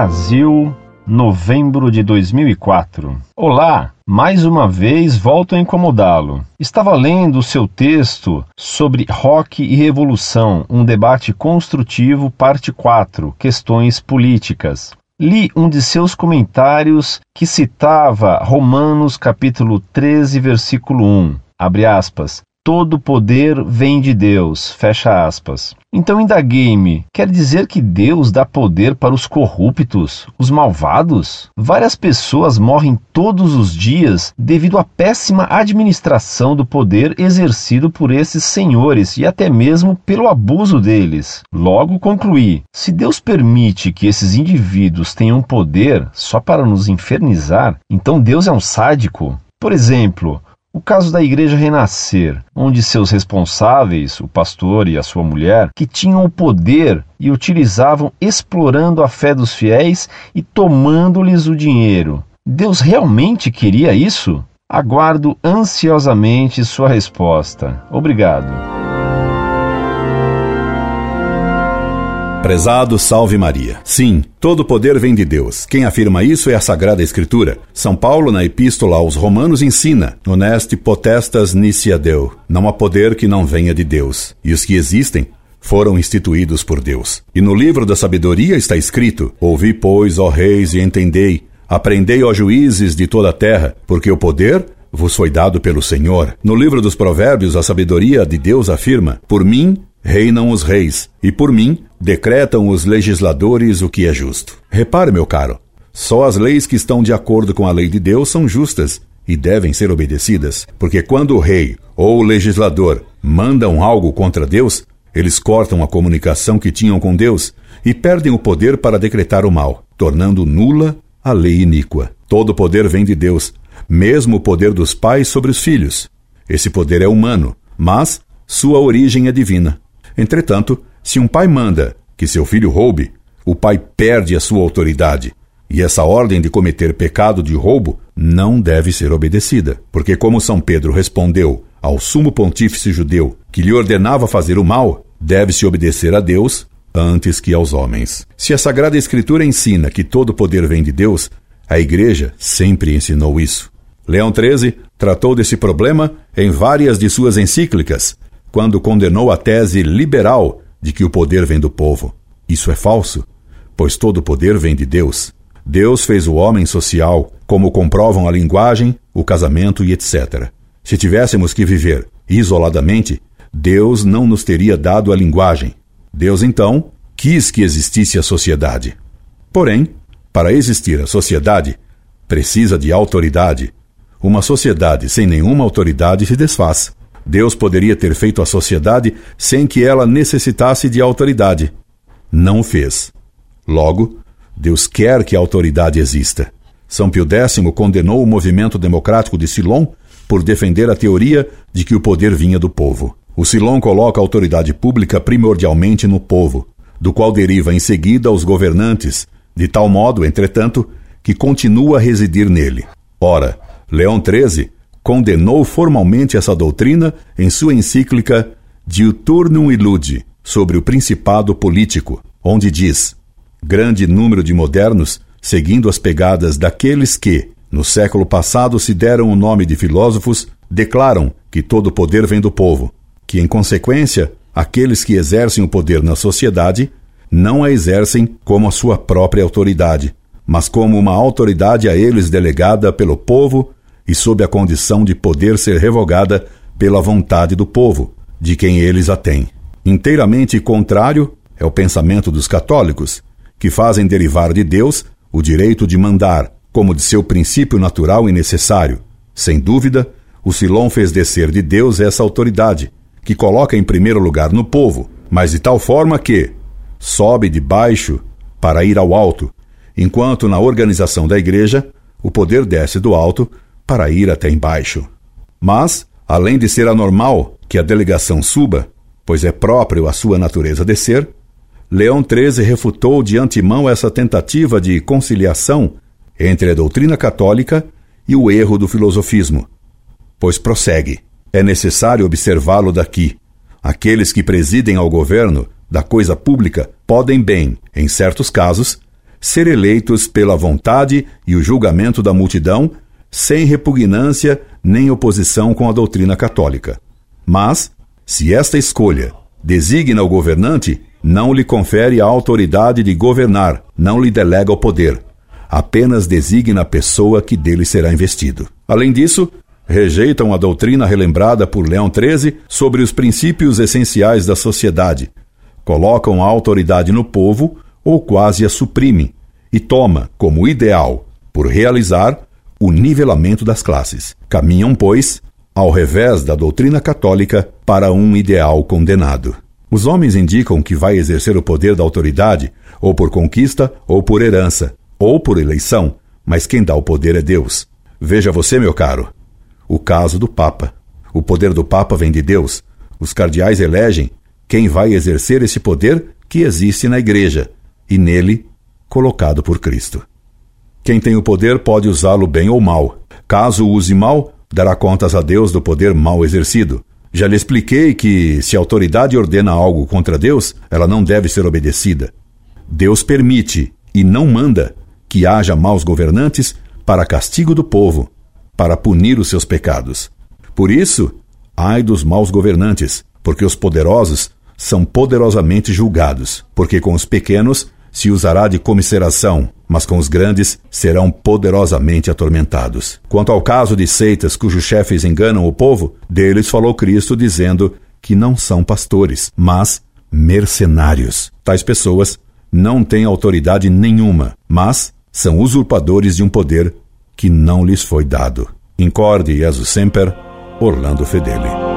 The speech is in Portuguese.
Brasil, novembro de 2004. Olá, mais uma vez volto a incomodá-lo. Estava lendo o seu texto sobre rock e revolução, um debate construtivo, parte 4, questões políticas. Li um de seus comentários que citava Romanos capítulo 13, versículo 1. Abre aspas. Todo poder vem de Deus. Fecha aspas. Então indaguei-me: quer dizer que Deus dá poder para os corruptos, os malvados? Várias pessoas morrem todos os dias devido à péssima administração do poder exercido por esses senhores e até mesmo pelo abuso deles. Logo concluí: se Deus permite que esses indivíduos tenham poder só para nos infernizar, então Deus é um sádico. Por exemplo, o caso da Igreja Renascer, onde seus responsáveis, o pastor e a sua mulher, que tinham o poder e utilizavam explorando a fé dos fiéis e tomando-lhes o dinheiro. Deus realmente queria isso? Aguardo ansiosamente sua resposta. Obrigado. Prezado Salve Maria. Sim, todo poder vem de Deus. Quem afirma isso é a Sagrada Escritura. São Paulo, na Epístola aos Romanos, ensina: Honeste potestas nicia Deu. Não há poder que não venha de Deus. E os que existem foram instituídos por Deus. E no livro da sabedoria está escrito: Ouvi, pois, ó reis, e entendei. Aprendei, ó juízes de toda a terra, porque o poder vos foi dado pelo Senhor. No livro dos Provérbios, a sabedoria de Deus afirma: Por mim reinam os reis, e por mim decretam os legisladores o que é justo. Repare, meu caro, só as leis que estão de acordo com a lei de Deus são justas e devem ser obedecidas, porque quando o rei ou o legislador mandam algo contra Deus, eles cortam a comunicação que tinham com Deus e perdem o poder para decretar o mal, tornando nula a lei iníqua. Todo poder vem de Deus, mesmo o poder dos pais sobre os filhos. Esse poder é humano, mas sua origem é divina. Entretanto, se um pai manda que seu filho roube, o pai perde a sua autoridade. E essa ordem de cometer pecado de roubo não deve ser obedecida, porque, como São Pedro respondeu ao sumo pontífice judeu que lhe ordenava fazer o mal, deve-se obedecer a Deus antes que aos homens. Se a Sagrada Escritura ensina que todo poder vem de Deus, a Igreja sempre ensinou isso. Leão XIII tratou desse problema em várias de suas encíclicas, quando condenou a tese liberal de que o poder vem do povo. Isso é falso, pois todo poder vem de Deus. Deus fez o homem social, como comprovam a linguagem, o casamento e etc. Se tivéssemos que viver isoladamente, Deus não nos teria dado a linguagem. Deus, então, quis que existisse a sociedade. Porém, para existir a sociedade, precisa de autoridade. Uma sociedade sem nenhuma autoridade se desfaz. Deus poderia ter feito a sociedade sem que ela necessitasse de autoridade. Não o fez. Logo, Deus quer que a autoridade exista. São Pio X condenou o movimento democrático de Silon por defender a teoria de que o poder vinha do povo. O Silon coloca a autoridade pública primordialmente no povo, do qual deriva em seguida os governantes, de tal modo, entretanto, que continua a residir nele. Ora, Leão XIII condenou formalmente essa doutrina em sua encíclica Diuturnum Illude sobre o principado político, onde diz: grande número de modernos, seguindo as pegadas daqueles que, no século passado, se deram o nome de filósofos, declaram que todo o poder vem do povo, que, em consequência, aqueles que exercem o poder na sociedade não a exercem como a sua própria autoridade, mas como uma autoridade a eles delegada pelo povo e sob a condição de poder ser revogada pela vontade do povo, de quem eles a têm. Inteiramente contrário é o pensamento dos católicos, que fazem derivar de Deus o direito de mandar, como de seu princípio natural e necessário. Sem dúvida, o Silon fez descer de Deus essa autoridade, que coloca em primeiro lugar no povo, mas de tal forma que sobe de baixo para ir ao alto, enquanto na organização da igreja o poder desce do alto para ir até embaixo. Mas, além de ser anormal que a delegação suba, pois é próprio à sua natureza descer, Leão XIII refutou de antemão essa tentativa de conciliação entre a doutrina católica e o erro do filosofismo. Pois prossegue: é necessário observá-lo daqui. Aqueles que presidem ao governo da coisa pública podem bem, em certos casos, ser eleitos pela vontade e o julgamento da multidão, sem repugnância nem oposição com a doutrina católica. Mas, se esta escolha designa o governante, não lhe confere a autoridade de governar, não lhe delega o poder, apenas designa a pessoa que dele será investido. Além disso, rejeitam a doutrina relembrada por Leão XIII sobre os princípios essenciais da sociedade, colocam a autoridade no povo ou quase a suprimem, e toma como ideal, por realizar, o nivelamento das classes. Caminham, pois, ao revés da doutrina católica, para um ideal condenado. Os homens indicam que vai exercer o poder da autoridade, ou por conquista ou por herança, ou por eleição, mas quem dá o poder é Deus. Veja você, meu caro, o caso do Papa. O poder do Papa vem de Deus. Os cardeais elegem quem vai exercer esse poder que existe na Igreja e nele colocado por Cristo. Quem tem o poder pode usá-lo bem ou mal. Caso use mal, dará contas a Deus do poder mal exercido. Já lhe expliquei que, se a autoridade ordena algo contra Deus, ela não deve ser obedecida. Deus permite e não manda que haja maus governantes para castigo do povo, para punir os seus pecados. Por isso, ai dos maus governantes, porque os poderosos são poderosamente julgados, porque com os pequenos se usará de comisseração, mas com os grandes serão poderosamente atormentados. Quanto ao caso de seitas cujos chefes enganam o povo, deles falou Cristo dizendo que não são pastores, mas mercenários. Tais pessoas não têm autoridade nenhuma, mas são usurpadores de um poder que não lhes foi dado. Incorde Jesus Semper, Orlando Fedeli.